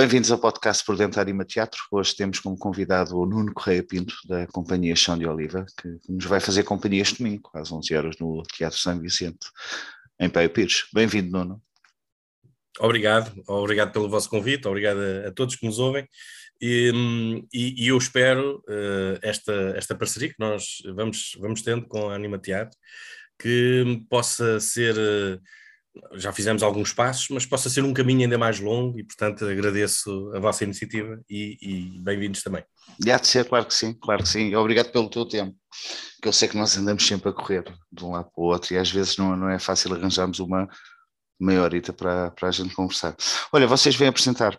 Bem-vindos ao podcast Por Dentro Anima Teatro. Hoje temos como convidado o Nuno Correia Pinto, da Companhia Chão de Oliva, que nos vai fazer companhia este domingo, às 11 horas, no Teatro São Vicente, em Paio Pires. Bem-vindo, Nuno. Obrigado, obrigado pelo vosso convite, obrigado a, a todos que nos ouvem. E, e, e eu espero uh, esta, esta parceria que nós vamos, vamos tendo com a Anima Teatro, que possa ser. Uh, já fizemos alguns passos, mas possa ser um caminho ainda mais longo e, portanto, agradeço a vossa iniciativa e, e bem-vindos também. E há de ser, claro que sim, claro que sim. Obrigado pelo teu tempo, que eu sei que nós andamos sempre a correr de um lado para o outro e às vezes não, não é fácil arranjarmos uma meia horita para, para a gente conversar. Olha, vocês vêm apresentar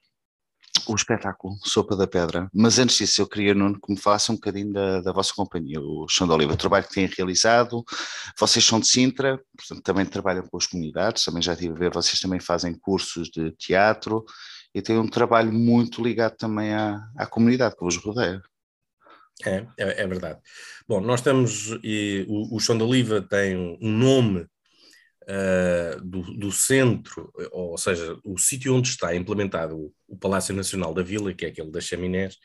o espetáculo Sopa da Pedra, mas antes disso eu queria, Nuno, que me falasse um bocadinho da, da vossa companhia, o Chão de Oliva, o trabalho que têm realizado, vocês são de Sintra, portanto também trabalham com as comunidades, também já tive a ver, vocês também fazem cursos de teatro e têm um trabalho muito ligado também à, à comunidade que vos rodeia. É, é, é verdade. Bom, nós estamos, e o, o Chão de Oliva tem um nome uh, do, do, centro, ou seja, o sítio onde está implementado o, o, Palácio Nacional da Vila, que é aquele das chaminés,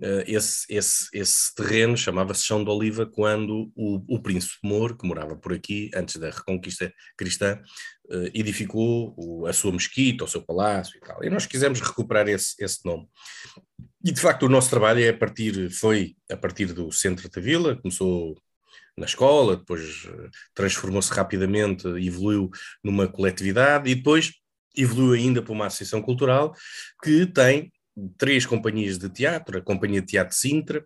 uh, esse, esse, esse terreno chamava-se Chão de Oliva quando o, o príncipe Moro, que morava por aqui antes da Reconquista Cristã, uh, edificou o, a sua mesquita, o seu palácio e tal. E nós quisemos recuperar esse, esse nome. E de facto o nosso trabalho é a partir, foi a partir do centro da vila, começou na escola, depois eh, transformou-se rapidamente, evoluiu numa coletividade e depois evoluiu ainda para uma associação cultural que tem três companhias de teatro, a Companhia de Teatro Sintra,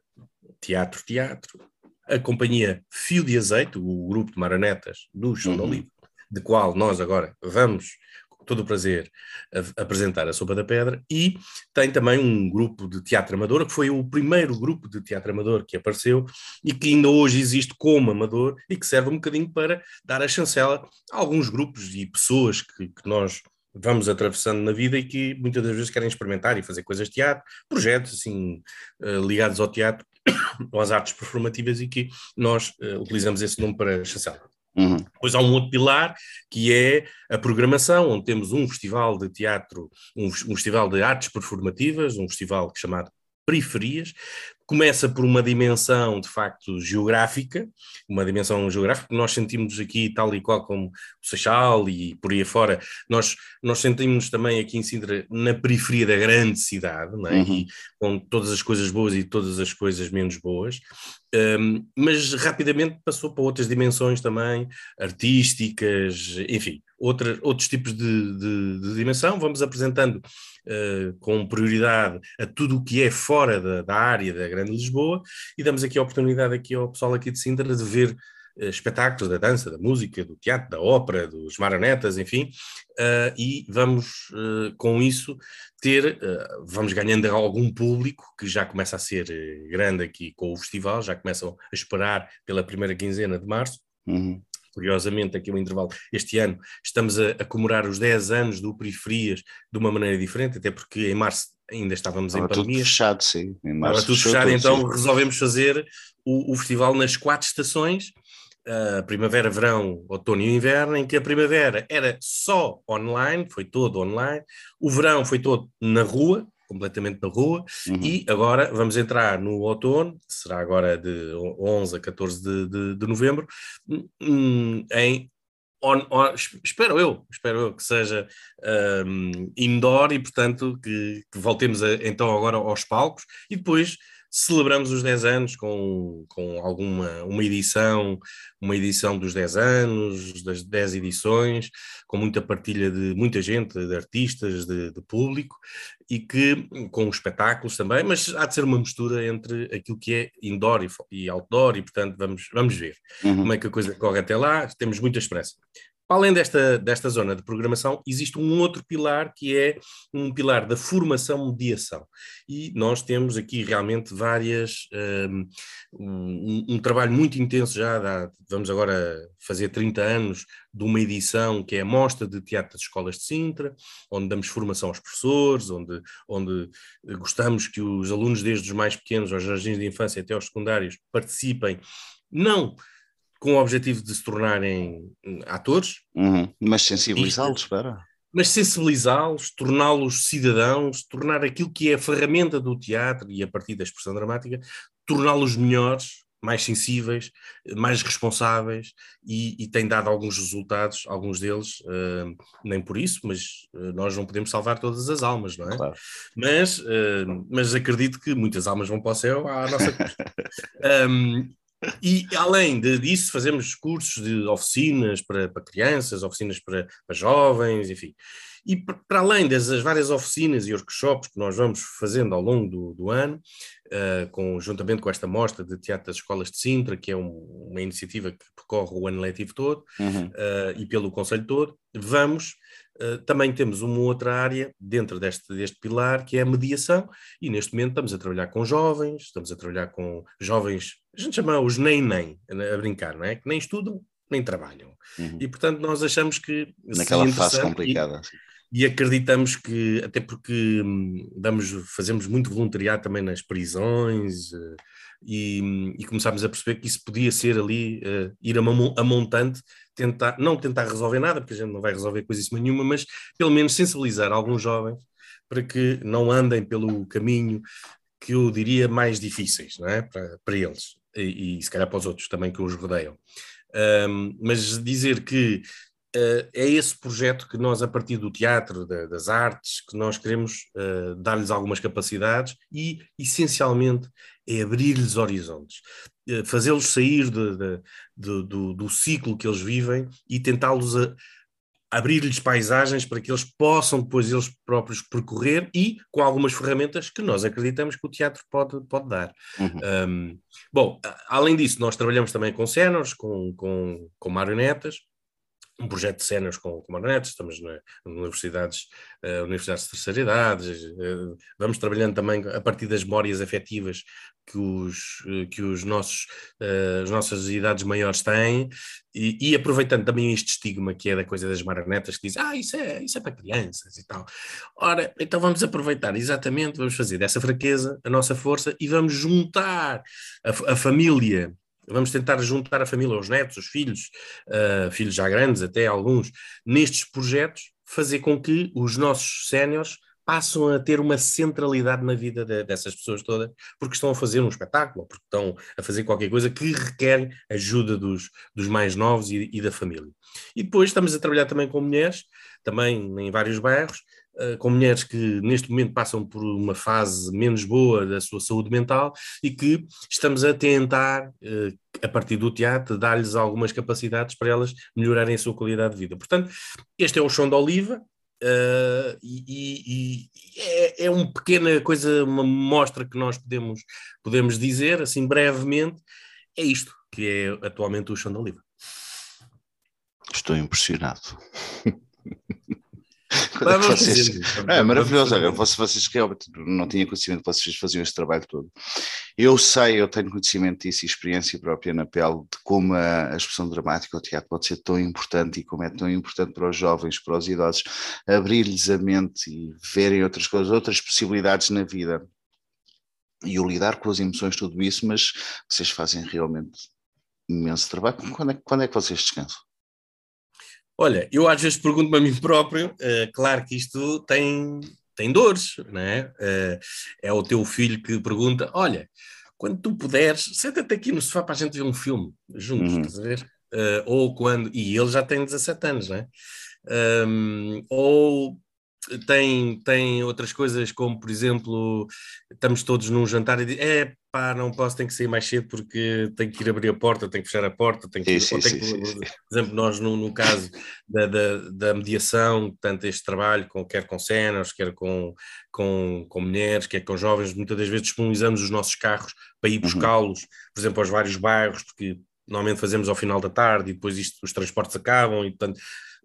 Teatro Teatro, a Companhia Fio de Azeite, o grupo de marionetas do Chão uhum. de qual nós agora vamos todo o prazer a, apresentar a Sopa da Pedra, e tem também um grupo de teatro amador, que foi o primeiro grupo de teatro amador que apareceu e que ainda hoje existe como amador e que serve um bocadinho para dar a chancela a alguns grupos e pessoas que, que nós vamos atravessando na vida e que muitas das vezes querem experimentar e fazer coisas de teatro, projetos assim eh, ligados ao teatro ou às artes performativas e que nós uh, utilizamos esse nome para chancela. Uhum. Depois há um outro pilar que é a programação, onde temos um festival de teatro, um, um festival de artes performativas, um festival chamado Periferias, começa por uma dimensão de facto geográfica, uma dimensão geográfica que nós sentimos aqui, tal e qual como o Seixal e por aí afora, nós, nós sentimos também aqui em Sintra na periferia da grande cidade, é? uhum. e com todas as coisas boas e todas as coisas menos boas, um, mas rapidamente passou para outras dimensões também, artísticas, enfim, outros tipos de, de, de dimensão, vamos apresentando uh, com prioridade a tudo o que é fora da, da área da Grande Lisboa e damos aqui a oportunidade aqui ao pessoal aqui de Sintra de ver uh, espetáculos da dança, da música, do teatro, da ópera, dos marionetas, enfim, uh, e vamos com isso ter, vamos ganhando algum público que já começa a ser grande aqui com o festival, já começam a esperar pela primeira quinzena de março. Uhum curiosamente, aqui o intervalo, este ano estamos a, a, comemorar os 10 anos do Periferias de uma maneira diferente, até porque em março ainda estávamos Estava em pandemia. tudo fechado, sim. Em março Estava tudo fechado, tudo, então sim. resolvemos fazer o, o festival nas quatro estações, a primavera, verão, outono e inverno, em que a primavera era só online, foi todo online, o verão foi todo na rua, completamente na rua, uhum. e agora vamos entrar no outono, será agora de 11 a 14 de, de, de novembro, hum, em On, on, espero eu, espero eu que seja um, indoor e, portanto, que, que voltemos a, então agora aos palcos e depois celebramos os 10 anos com, com alguma uma edição, uma edição dos 10 anos, das 10 edições, com muita partilha de muita gente, de artistas, de, de público, e que com espetáculos também, mas há de ser uma mistura entre aquilo que é indoor e, e outdoor, e portanto vamos, vamos ver uhum. como é que a coisa corre até lá, temos muita esperança. Além desta, desta zona de programação, existe um outro pilar que é um pilar da formação-mediação. E nós temos aqui realmente várias. Hum, um, um, trabalho muito intenso já, vamos agora fazer 30 anos de uma edição que é a Mostra de Teatro das Escolas de Sintra, onde damos formação aos professores, onde, onde gostamos que os alunos, desde os mais pequenos aos jardins de infância até aos secundários, participem, não com o objetivo de se tornarem hum, atores. Uhum. Mas sensibilizá-los para. mas sensibilizá-los, torná-los cidadãos, tornar aquilo que é a ferramenta do teatro e a partir da expressão dramática, torná-los melhores, mais sensíveis, mais responsáveis e, e, tem dado alguns resultados, alguns deles, uh, nem por isso, mas uh, nós não podemos salvar todas as almas, não é? Claro. Mas, uh, mas acredito que muitas almas vão para o céu à nossa custa. um, E além disso, fazemos cursos de oficinas para, para crianças, oficinas para, para, jovens, enfim. E para além das várias oficinas e workshops que nós vamos fazendo ao longo do, do ano, uh, com, juntamente com esta mostra de teatro das escolas de Sintra, que é um, uma iniciativa que percorre o ano letivo todo, uhum. uh, e pelo Conselho todo, vamos Uh, também temos uma outra área dentro deste, deste pilar que é a mediação, e neste momento estamos a trabalhar com jovens, estamos a trabalhar com jovens, a gente chama os nem-nem, a brincar, não é? Que nem estudam, nem trabalham. Uhum. E portanto nós achamos que. Naquela fase complicada. E, e acreditamos que, até porque hum, damos, fazemos muito voluntariado também nas prisões uh, e, e começámos a perceber que isso podia ser ali, uh, ir a, a, montante, tentar, não tentar resolver nada, porque a gente não vai resolver coisíssima nenhuma, mas pelo menos sensibilizar alguns jovens para que não andem pelo caminho que eu diria mais difíceis, não é? Para, para eles e, e se calhar para os outros também que os rodeiam. Um, mas dizer que é esse projeto que nós, a partir do teatro, da, das artes, que nós queremos uh, dar-lhes algumas capacidades e, essencialmente, é abrir-lhes horizontes, uh, fazê-los sair de, de, de, do, do, ciclo que eles vivem e tentá-los abrir-lhes paisagens para que eles possam depois eles próprios percorrer e com algumas ferramentas que nós acreditamos que o teatro pode, pode dar. Uhum. Um, bom, além disso, nós trabalhamos também com cenas, com, com, com marionetas, um projeto de cenas com, com marionetes, estamos na, universidades, uh, universidades de terceira idade, uh, vamos trabalhando também a partir das memórias afetivas que os, uh, que os nossos, as nossas idades maiores têm, e, e, aproveitando também este estigma que é da coisa das marionetas, que diz, ah, isso é, isso é para crianças e tal. Ora, então vamos aproveitar exatamente, vamos fazer dessa fraqueza a nossa força e vamos juntar a, a família Vamos tentar juntar a família, os netos, os filhos, uh, filhos já grandes, até alguns, nestes projetos, fazer com que os nossos séniores passam a ter uma centralidade na vida de, dessas pessoas todas, porque estão a fazer um espetáculo, porque estão a fazer qualquer coisa que requer ajuda dos, dos mais novos e, e da família. E depois estamos a trabalhar também com mulheres, também em vários bairros, com mulheres que neste momento passam por uma fase menos boa da sua saúde mental e que estamos a tentar, uh, a partir do teatro, dar-lhes algumas capacidades para elas melhorarem a sua qualidade de vida. Portanto, este é o chão de oliva, Uh, e, e, e é, é uma pequena coisa, uma mostra que nós podemos, podemos dizer, assim brevemente, é isto que é atualmente o chão de oliva. Estou impressionado. É, vocês... é maravilhoso. Olha, vocês realmente não tinha conhecimento que vocês faziam esse trabalho todo. Eu sei, eu tenho conhecimento disso e experiência própria na pele de como a, a expressão dramática, o teatro pode ser tão importante e como é tão importante para os jovens, para os idosos, abrir-lhes a mente e verem outras coisas, outras possibilidades na vida. E o lidar com as emoções, tudo isso, mas vocês fazem realmente imenso trabalho. Quando é, quando é que vocês descansam? Olha, eu às vezes pergunto-me a mim próprio, uh, claro que isto tem, tem dores, não é? Uh, é o teu filho que pergunta: olha, quando tu puderes, senta-te aqui no sofá para a gente ver um filme juntos, uhum. estás a ver? Uh, ou quando. E ele já tem 17 anos, não é? Um, ou tem, tem outras coisas, como por exemplo, estamos todos num jantar e dizem, é pá, não posso, tenho que sair mais cedo porque tenho que ir abrir a porta, tenho que fechar a porta, tenho que, sim, sim, sim, por exemplo, nós no, no caso da, da, da, mediação, tanto este trabalho, com, quer com cenas, quer com, com, com mulheres, quer com jovens, muitas das vezes disponibilizamos os nossos carros para ir uhum. buscá-los, por exemplo, aos vários bairros, porque normalmente fazemos ao final da tarde e depois isto, os transportes acabam e portanto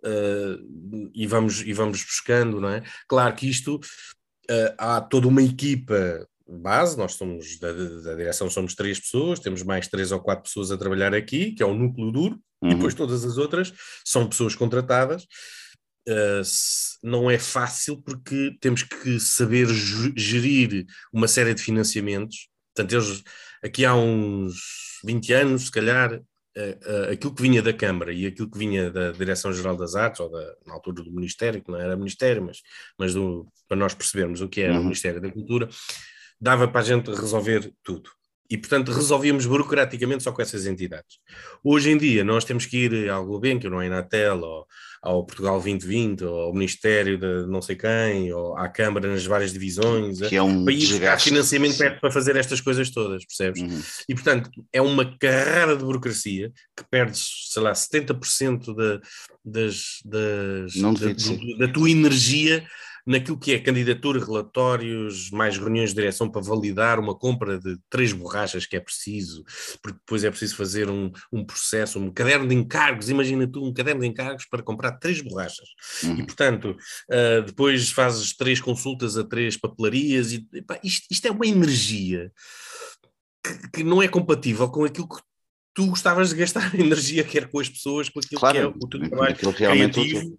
uh, e, vamos, e vamos buscando, não é? Claro que isto uh, há toda uma equipa base, nós somos da, da, direção somos três pessoas, temos mais três ou quatro pessoas a trabalhar aqui, que é o núcleo duro, uhum. e depois todas as outras são pessoas contratadas. Uh, não é fácil porque temos que saber gerir uma série de financiamentos. Portanto, eles, aqui há uns 20 anos, se calhar, aquilo que vinha da Câmara e aquilo que vinha da Direção-Geral das Artes, ou da, na altura do Ministério, que não era Ministério, mas, mas do, para nós percebermos o que era uhum. o Ministério da Cultura, dava para a gente resolver tudo. E, portanto, resolvíamos burocraticamente só com essas entidades. Hoje em dia, nós temos que ir ao Gulbenkian, ou à Inatel, ou ao Portugal 2020, ou ao Ministério de não sei quem, ou à Câmara nas várias divisões, que é um para ir buscar financiamento para fazer estas coisas todas, percebes? Uhum. E, portanto, é uma carrada de burocracia que perdes, sei lá, 70% da, das, das, da, da tua energia naquilo que é candidatura, relatórios, mais reuniões de direção para validar uma compra de três borrachas que é preciso, porque depois é preciso fazer um, um processo, um caderno de encargos, imagina tu um caderno de encargos para comprar três borrachas. Uhum. E, portanto, uh, depois fazes três consultas a três papelarias, e epá, isto, isto, é uma energia que, que não é compatível com aquilo que tu gostavas de gastar energia, quer com as pessoas, com aquilo claro, que é o teu trabalho criativo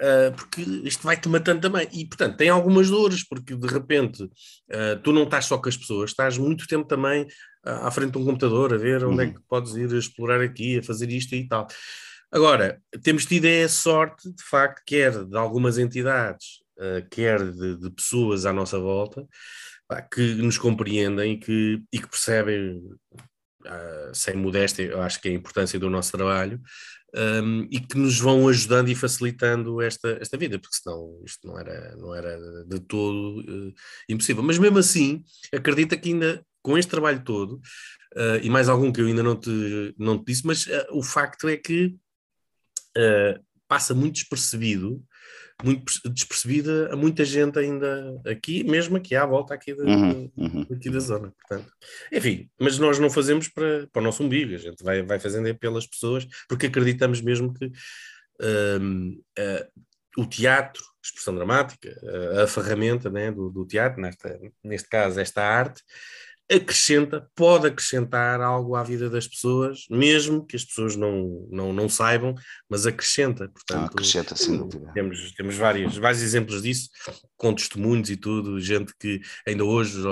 uh, porque isto vai-te matando também. E, portanto, tem algumas dores, porque de repente uh, tu não estás só com as pessoas, estás muito tempo também uh, à frente de um computador a ver onde é uhum. é que podes ir a explorar aqui, a fazer isto e tal. Agora, temos tido a sorte, de facto, quer de algumas entidades, quer de, de, pessoas à nossa volta, que nos compreendem e que, e que percebem Uh, sem modéstia, eu acho que é a importância do nosso trabalho, um, e que nos vão ajudando e facilitando esta, esta vida, porque senão isto não era, não era de todo uh, impossível. Mas mesmo assim, acredita que ainda com este trabalho todo, uh, e mais algum que eu ainda não te, não te disse, mas uh, o facto é que passa muito despercebido muito despercebida a muita gente ainda aqui, mesmo aqui à volta aqui da, uhum, uhum. Aqui da zona. Portanto, enfim, mas nós não fazemos para, para o nosso umbigo, a gente vai, vai fazendo é pelas pessoas, porque acreditamos mesmo que uh, o teatro, a expressão dramática, a, a ferramenta né, do, do teatro, nesta, neste caso esta arte, acrescenta, pode acrescentar algo à vida das pessoas, mesmo que as pessoas não, não, não saibam, mas acrescenta. Portanto, ah, acrescenta, sem dúvida. Temos, temos vários, vários exemplos disso, com testemunhos e tudo, gente que ainda hoje,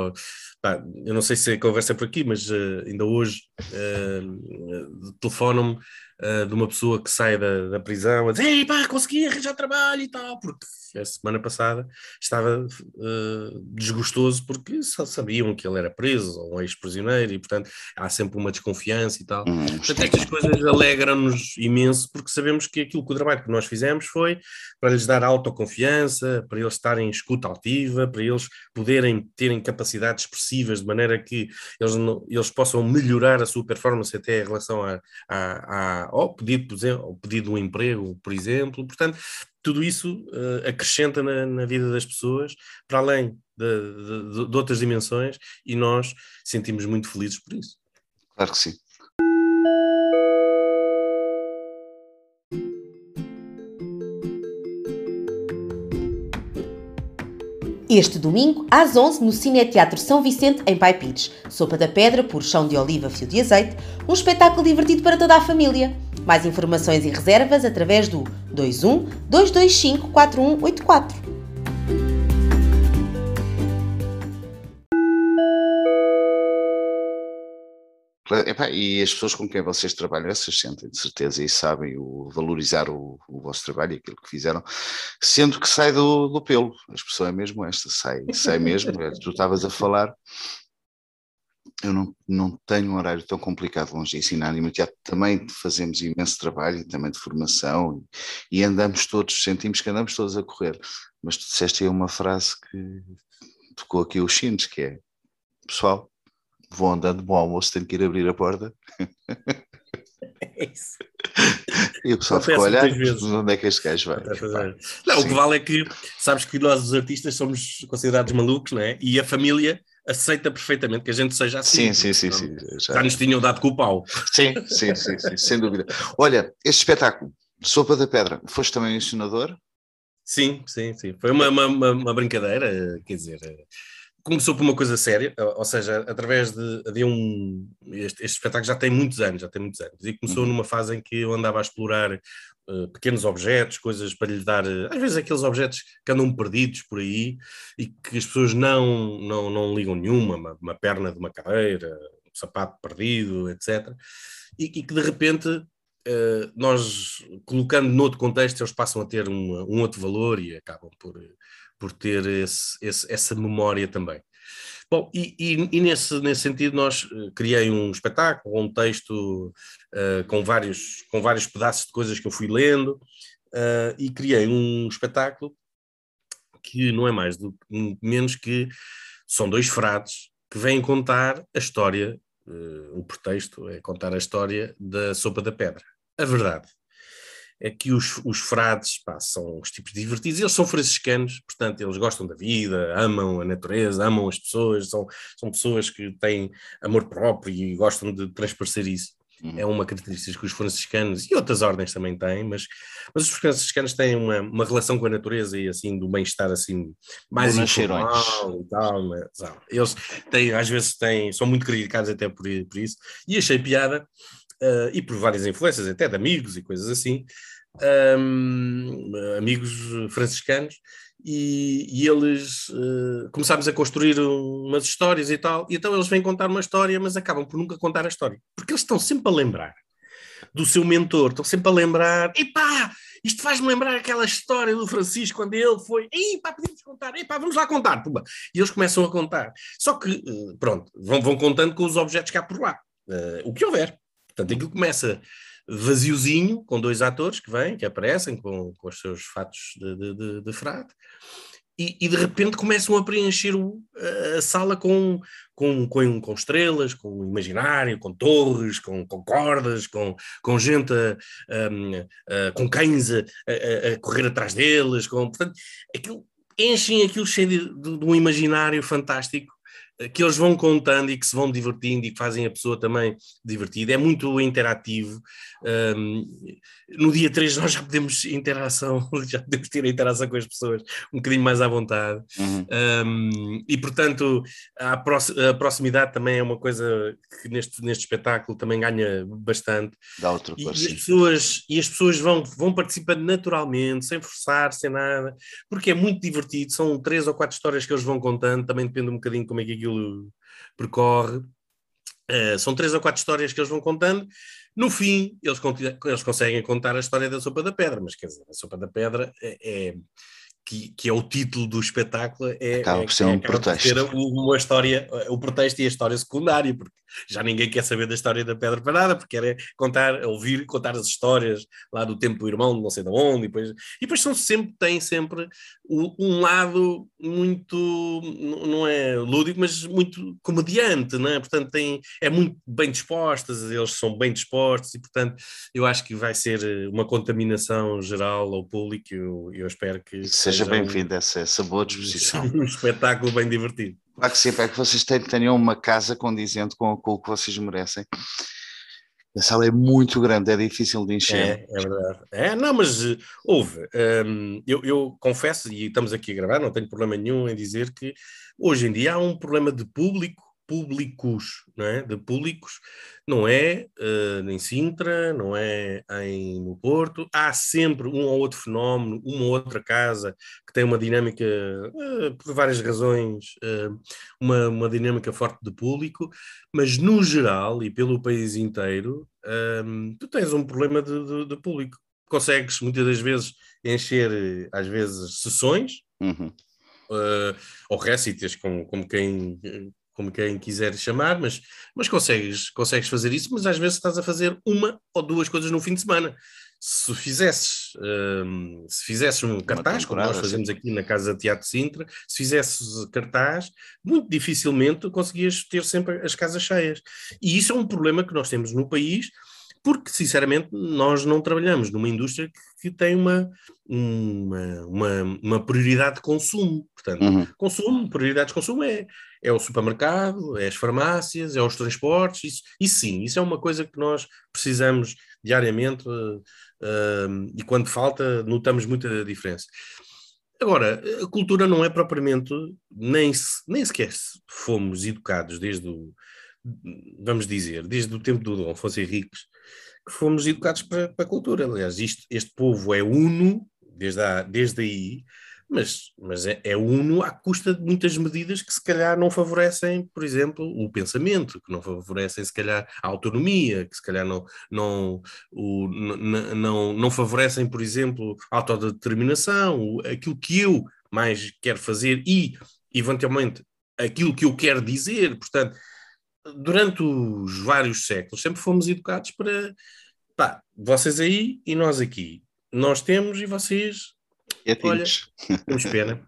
pá, eu não sei se a conversa é por aqui, mas uh, ainda hoje uh, telefonam-me uh, de uma pessoa que sai da, da prisão a dizer, Ei, pá, consegui arranjar trabalho e tal, porque a semana passada estava uh, desgostoso porque só sabiam que ele era preso ou um ex-prisioneiro e, portanto, há sempre uma desconfiança e tal. Hum, portanto, estas coisas alegram-nos imenso porque sabemos que aquilo que o trabalho que nós fizemos foi para lhes dar autoconfiança, para eles estarem em escuta altiva, para eles poderem terem capacidades de maneira que eles, não, eles possam melhorar a sua performance até em relação a, a, a, ao pedido, por exemplo, ao pedido de um emprego, por exemplo. Portanto, tudo isso uh, acrescenta na, na, vida das pessoas, para além de, de, de, outras dimensões, e nós sentimos muito felizes por isso. Claro que sim. Este domingo, às 11 no Cineteatro São Vicente, em Pai Pires. Sopa da Pedra, por chão de oliva, fio de azeite. Um espetáculo divertido para toda a família. Mais informações e reservas através do 21 225 4184. E as pessoas com quem vocês trabalham, essas sentem de certeza e sabem o, valorizar o, o, vosso trabalho e aquilo que fizeram, sendo que sai do, do pelo. A expressão é mesmo esta, sai, sai mesmo. tu estavas a falar eu não, não tenho um horário tão complicado longe de ensinar e teatro também fazemos imenso trabalho e também de formação e, e andamos todos, sentimos que andamos todos a correr. Mas tu disseste aí uma frase que tocou aqui os chinos, que é pessoal, vou andando, bom almoço, tenho que ir abrir a porta. É isso. E o pessoal ficou a olhar, onde é que este gajo vai? Não, o que vale é que sabes que nós, os artistas, somos considerados malucos, não é? E a família aceita perfeitamente que a gente seja assim. Sim, sim, sim. sim já... nos tinham dado com o pau. Sim, sim, sim, sim, sem dúvida. Olha, este espetáculo, Sopa da Pedra, foste também ensinador? Sim, sim, sim. Foi uma, uma, uma, brincadeira, quer dizer, começou por uma coisa séria, ou seja, através de, de um. Este, este, espetáculo já tem muitos anos, já tem muitos anos, e começou uhum. numa fase em que eu andava a explorar Uh, pequenos objetos, coisas para lhe dar, uh, às vezes aqueles objetos que andam perdidos por aí e que as pessoas não, não, não ligam nenhuma, uma, uma perna de uma cadeira, sapato perdido, etc. E, e que de repente uh, nós, colocando noutro contexto, eles passam a ter um, um outro valor e acabam por, por ter esse, esse, essa memória também. Bom, e, e, e, nesse, nesse sentido nós uh, criei um espetáculo, um texto uh, com, vários, com vários pedaços de coisas que eu fui lendo uh, e criei um espetáculo que não é mais do, menos que são dois frades que vêm contar a história, o pretexto é contar a história da sopa da pedra. A verdade é que os, os frades pá, são os tipos divertidos, eles são franciscanos, portanto, eles gostam da vida, amam a natureza, amam as pessoas, são, são pessoas que têm amor próprio e gostam de transparecer isso. Uhum. É uma característica que os franciscanos e outras ordens também têm, mas, mas os franciscanos têm uma, uma relação com a natureza e assim do bem-estar assim mais informal e tal. Mas, eles têm, às vezes têm, são muito criticados até por, por isso. E achei piada uh, e por várias influências, até de amigos e coisas assim, um, amigos franciscanos, e, e eles uh, começámos a construir umas histórias e tal, e então eles vêm contar uma história, mas acabam por nunca contar a história, porque eles estão sempre a lembrar do seu mentor, estão sempre a lembrar, epá, isto faz-me lembrar aquela história do Francisco quando ele foi, epá, podemos contar, epá, vamos lá contar, Pumba. e eles começam a contar, só que, eh, pronto, vão, vão contando com os objetos cá por lá, uh, o que houver, Portanto, aquilo começa vaziozinho, com dois atores que vêm, que aparecem com, com os seus fatos de, de, de, de frade, e, e, de repente começam a preencher o, a sala com, com, com, com, estrelas, com imaginário, com torres, com, com cordas, com, com gente, a, a, a, com cães a, correr atrás deles, com, portanto, aquilo, enchem aquilo cheio de, de, de um imaginário fantástico que eles vão contando e que se vão divertindo e que fazem a pessoa também divertida. É muito interativo. Um, no dia 3 nós já podemos interação, já podemos ter a interação com as pessoas um bocadinho mais à vontade. Uhum. Um, e portanto, a, proximidade também é uma coisa que neste, neste espetáculo também ganha bastante. Dá outro e, as pessoas, e as pessoas vão, vão participando naturalmente, sem forçar, sem nada, porque é muito divertido. São três ou quatro histórias que eles vão contando, também depende um bocadinho como é que aquilo aquilo percorre. Uh, são três ou quatro histórias que eles vão contando. No fim, eles, eles conseguem contar a história da Sopa da Pedra, mas quer dizer, a Sopa da Pedra é, é que, que, é o título do espetáculo, é, acaba por ser é, um pretexto. uma história, o pretexto e a história secundária, porque já ninguém quer saber da história da Pedra para nada, porque quer contar, ouvir, contar as histórias lá do tempo do irmão, não sei de onde, e depois, e depois são sempre, têm sempre um lado muito, não é lúdico, mas muito comediante, não é? Portanto, tem, é muito bem dispostas, eles são bem dispostos, e portanto, eu acho que vai ser uma contaminação geral ao público, eu, eu espero que... Seja bem-vindo a essa, essa boa disposição. Um espetáculo bem divertido. Claro que sim, é que vocês tenham uma casa condizente com, com o que vocês merecem. A sala é muito grande, é difícil de encher. É, é verdade. É, não, mas houve. Um, eu, eu, confesso, e estamos aqui a gravar, não tenho problema nenhum em dizer que hoje em dia há um problema de público públicos, não é? de públicos, não é uh, em Sintra, não é em, no Porto, há sempre um ou outro fenómeno, uma ou outra casa que tem uma dinâmica, uh, por várias razões, uh, uma, uma dinâmica forte de público, mas no geral e pelo país inteiro, um, tu tens um problema de, de, de, público. Consegues muitas das vezes encher, às vezes, sessões, uhum. Uh, ou récitas, como, como quem como quem quiser chamar, mas, mas consegues, consegues fazer isso, mas às vezes estás a fazer uma ou duas coisas no fim de semana. Se fizesses, um, se fizesses um cartaz, como nós fazemos aqui na Casa Teatro Sintra, se fizesses cartaz, muito dificilmente conseguias ter sempre as casas cheias. E isso é um problema que nós temos no país, porque, sinceramente, nós não trabalhamos numa indústria que, que tem uma, uma, uma, uma, prioridade de consumo. Portanto, uhum. consumo, prioridade de consumo é, é o supermercado, é as farmácias, é os transportes, isso, isso sim, isso é uma coisa que nós precisamos diariamente uh, uh, e quando falta notamos muita diferença. Agora, a cultura não é propriamente, nem, nem sequer fomos educados desde o, vamos dizer, desde o tempo do Dom Afonso Henriques, que fomos educados para, para a cultura. Aliás, isto, este povo é uno, desde, a, desde aí, mas, mas é, é uno à custa de muitas medidas que se calhar não favorecem, por exemplo, o pensamento, que não favorecem se calhar a autonomia, que se calhar não, não, o, não, não favorecem, por exemplo, a autodeterminação, aquilo que eu mais quero fazer e, eventualmente, aquilo que eu quero dizer. Portanto, durante os vários séculos, sempre fomos educados para pá, vocês aí e nós aqui. Nós temos e vocês. É olha, temos pena.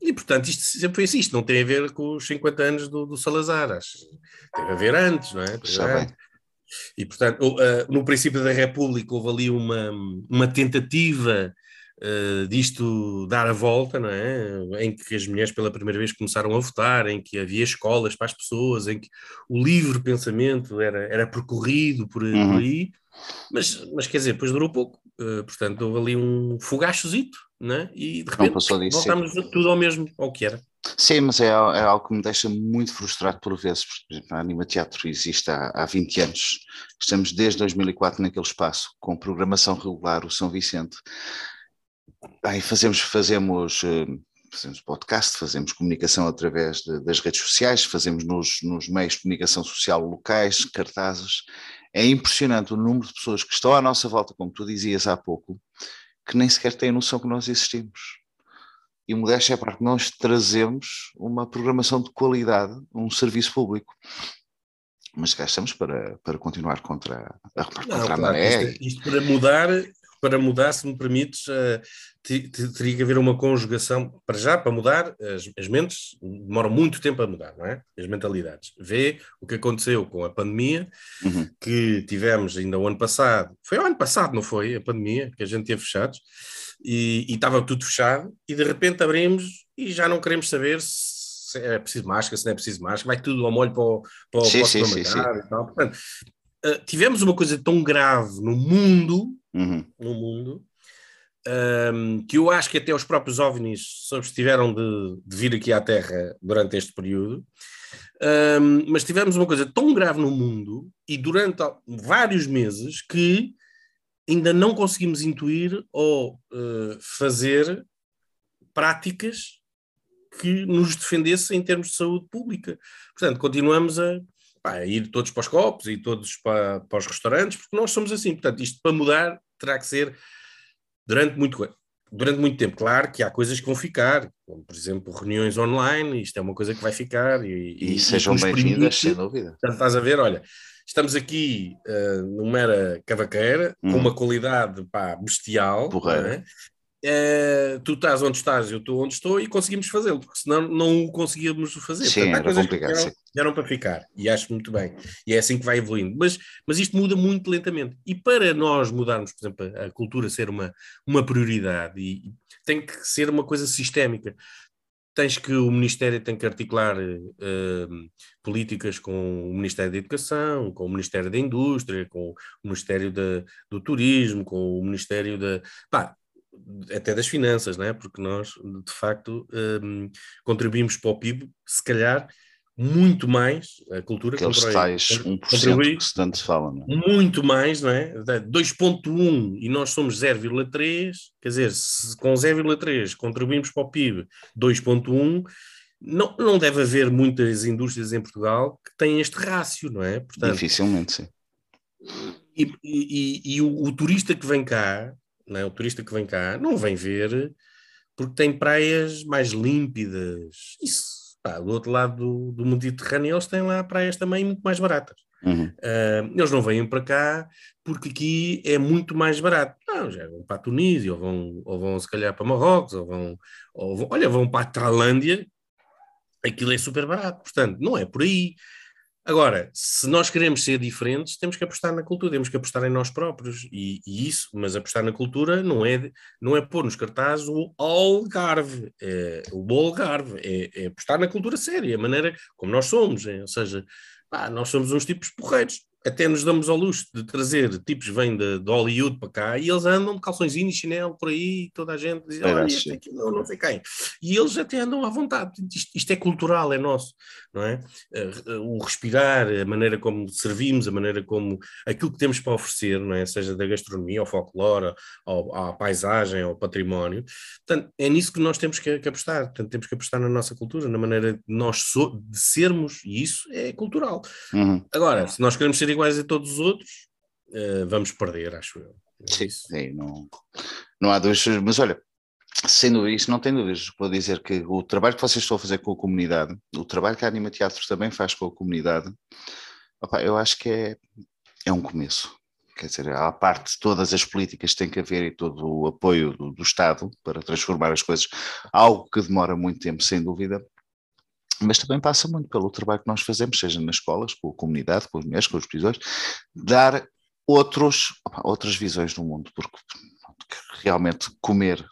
E portanto, isto sempre foi assim. Isto não tem a ver com os 50 anos do, do Salazar. Acho. Teve a ver antes, não é? Bem. E portanto, no princípio da República houve ali uma, uma tentativa uh, disto dar a volta, não é? Em que as mulheres pela primeira vez começaram a votar, em que havia escolas para as pessoas, em que o livre pensamento era, era percorrido por, uhum. por aí, mas, mas quer dizer, depois durou pouco, uh, portanto houve ali um fogachozito, né? e de repente voltámos tudo ao mesmo, ao que era. Sim, mas é, é, algo que me deixa muito frustrado por vezes, porque a Anima Teatro existe há, há 20 anos, estamos desde 2004 naquele espaço, com programação regular, o São Vicente, Aí fazemos, fazemos, eh, fazemos podcast, fazemos comunicação através de, das redes sociais, fazemos nos, nos meios de comunicação social locais, cartazes. É impressionante o número de pessoas que estão à nossa volta, como tu dizias há pouco, que nem sequer têm noção que nós existimos. E o modéstia é para que nós trazemos uma programação de qualidade, um serviço público. Mas cá estamos para, para continuar contra a, contra Não, a claro, maré. Isto, isto, para mudar para mudar, se me permites, uh, teria que haver uma conjugação, para já, para mudar, as, as, mentes demoram muito tempo a mudar, não é? As mentalidades. Vê o que aconteceu com a pandemia, uhum. que tivemos ainda o ano passado, foi o ano passado, não foi? A pandemia, que a gente tinha fechados, e, e estava tudo fechado, e de repente abrimos e já não queremos saber se é preciso máscara, se não é preciso máscara, vai tudo ao molho para o, para, sim, o sim, sim, sim. e tal. Portanto, uh, tivemos uma coisa tão grave no mundo uhum. no mundo, um, que eu acho que até os próprios OVNIs tiveram de, de vir aqui à Terra durante este período. Um, mas tivemos uma coisa tão grave no mundo e durante vários meses que ainda não conseguimos intuir ou uh, fazer práticas que nos defendessem em termos de saúde pública. Portanto, continuamos a, pá, ir todos para os copos e todos para, para os restaurantes, porque nós somos assim. Portanto, isto para mudar terá que ser durante muito, durante muito tempo. Claro que há coisas que vão ficar, como por exemplo reuniões online, isto é uma coisa que vai ficar. E, e, e sejam bem-vindas, sem dúvida. Portanto, estás a ver, olha, estamos aqui uh, numa era cavaqueira, hum. com uma qualidade pá, bestial, é? É, tu estás onde estás, eu estou onde estou e conseguimos fazê-lo, porque senão não o conseguíamos fazer. Sim, Portanto, era complicado. Vieram, vieram, para ficar e acho muito bem. E é assim que vai evoluindo. Mas, mas isto muda muito lentamente. E para nós mudarmos, por exemplo, a, a cultura ser uma, uma prioridade, e, tem que ser uma coisa sistémica. Tens que o Ministério tem que articular uh, políticas com o Ministério da Educação, com o Ministério da Indústria, com o Ministério da, do Turismo, com o Ministério da. Pá, até das finanças, não é? Porque nós, de facto, um, contribuímos para o PIB, se calhar, muito mais, a cultura Aqueles contribui, tais 1% que se tanto fala, não é? Muito mais, não é? 2.1 e nós somos 0,3, quer dizer, se com 0,3 contribuímos para o PIB 2.1, não, não deve haver muitas indústrias em Portugal que têm este rácio, não é? Portanto, Dificilmente, sim. E, e, e o, o, turista que vem cá, não é? o turista que vem cá, não vem ver porque tem praias mais límpidas. Isso, pá, do outro lado do, do Mediterrâneo, eles têm lá praias também muito mais baratas. Uhum. Uh, eles não vêm para cá porque aqui é muito mais barato. Não, já vão para a Tunísia, ou vão, ou vão se calhar para Marrocos, ou vão, ou vão, olha, vão para a Tailândia, aquilo é super barato. Portanto, não é por aí. Agora, se nós queremos ser diferentes, temos que apostar na cultura, temos que apostar em nós próprios. E, e isso, mas apostar na cultura não é, não é pôr nos cartazes o Algarve, é, o Algarve, é, é, apostar na cultura séria, a maneira como nós somos. É, ou seja, pá, nós somos uns tipos porreiros. Até nos damos ao luxo de trazer tipos que vêm de, de Hollywood para cá e eles andam de calçõezinho e chinelo por aí, toda a gente diz, olha, este aqui não, não sei quem. E eles até andam à vontade. Isto, isto, é cultural, é nosso, não é? O respirar, a maneira como servimos, a maneira como aquilo que temos para oferecer, não é? Seja da gastronomia, ao folclore, ao, à paisagem, ao património. Portanto, é nisso que nós temos que, que apostar. Portanto, temos que apostar na nossa cultura, na maneira de nós so, de sermos, e isso é cultural. Uhum. Agora, se nós queremos ser iguais a todos os outros, uh, vamos perder, acho eu. É sim, sim não, não há dúvidas, mas olha, sem dúvida, isso não tem dúvidas. Vou dizer que o trabalho que vocês estão a fazer com a comunidade, o trabalho que a Anima Teatro também faz com a comunidade, opa, eu acho que é, é um começo. Quer dizer, à parte de todas as políticas que tem que haver e todo o apoio do, do Estado para transformar as coisas, algo que demora muito tempo, sem dúvida, mas também passa muito pelo trabalho que nós fazemos, seja nas escolas, com a comunidade, com as mulheres, com os prisões, dar outros, outras visões do mundo, porque realmente comer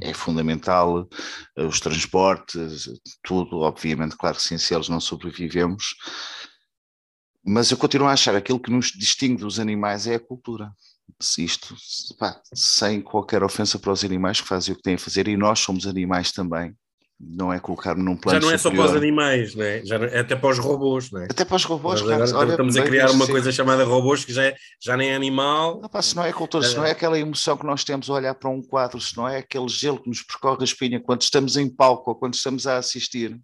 é fundamental, os transportes, tudo, obviamente, claro que sim, se eles não sobrevivemos, mas eu continuo a achar aquilo que nos distingue dos animais é a cultura. Isto, pá, sem qualquer ofensa para os animais que fazem o que têm a fazer, e nós somos animais também, não é colocar-me num plano Já não é superior. só para os animais, né? Já é até para os robôs, né? Até para os robôs, claro. Olha, estamos a criar uma coisa chamada robôs que já, é, já nem é animal. Não, pá, se não é cultura, é. se não é aquela emoção que nós temos a olhar para um quadro, se não é aquele gelo que nos percorre a espinha quando estamos em palco ou quando estamos a assistir.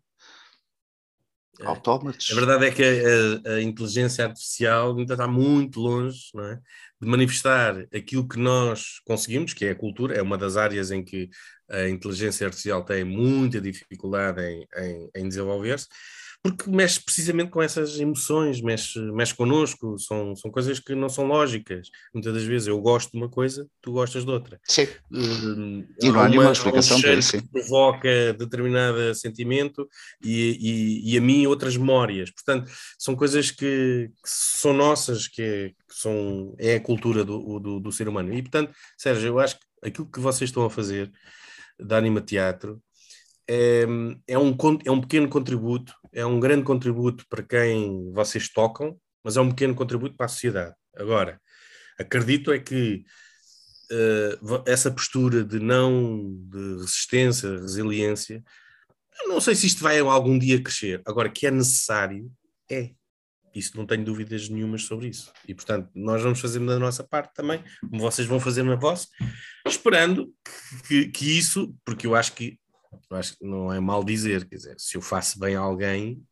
É. Autómatos. A verdade é que a, a, inteligência artificial ainda está muito longe não é? De manifestar aquilo que nós conseguimos, que é a cultura, é uma das áreas em que a inteligência artificial tem muita dificuldade em, em, em desenvolver-se, porque mexe precisamente com essas emoções, mexe, mexe connosco, são, são coisas que não são lógicas. Muitas das vezes eu gosto de uma coisa, tu gostas de outra. Sim. Uh, e não há nenhuma explicação um para isso. Que provoca determinado sentimento e, e, e, a mim outras memórias. Portanto, são coisas que, que são nossas, que, é, que, são, é a cultura do, do, do ser humano. E, portanto, Sérgio, eu acho que aquilo que vocês estão a fazer da Anima Teatro é, é, um, é um pequeno contributo, é um grande contributo para quem vocês tocam, mas é um pequeno contributo para a sociedade. Agora, acredito é que uh, essa postura de não, de resistência, resiliência, eu não sei se isto vai algum dia crescer. Agora, que é necessário, é. Isso não tenho dúvidas nenhumas sobre isso. E, portanto, nós vamos fazer da nossa parte também, como vocês vão fazer na vossa, esperando que, que isso, porque eu acho que, eu acho que não é mal dizer, quer dizer, se eu faço bem a alguém,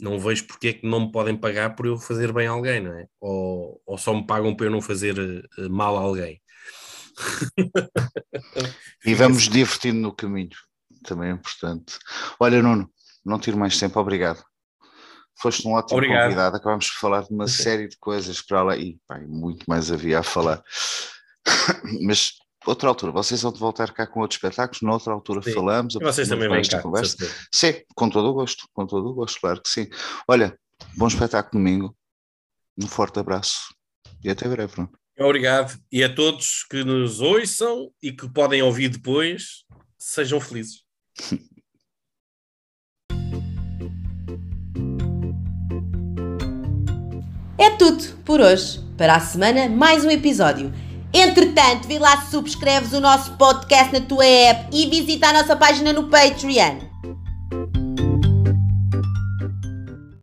não vejo porque é que não me podem pagar por eu fazer bem a alguém, não é? Ou, ou só me pagam para eu não fazer uh, mal a alguém. e vamos divertindo no caminho, também é importante. Olha, Nuno, não tiro mais tempo, obrigado. Foste um ótimo Obrigado. convidado. Acabámos de falar de uma série de coisas para lá e pá, muito mais havia a falar. Mas outra altura, vocês vão de voltar cá com outros espetáculos, noutra altura sim. falamos. E vocês também vêm cá. Conversa. Sim, com todo o gosto, com todo o gosto, claro que sim. Olha, bom espetáculo domingo, um forte abraço e até breve. Bruno. Obrigado. E a todos que nos ouçam e que podem ouvir depois, sejam felizes. É tudo por hoje. Para a semana, mais um episódio. Entretanto, vê lá se subscreves o nosso podcast na tua app e visita a nossa página no Patreon.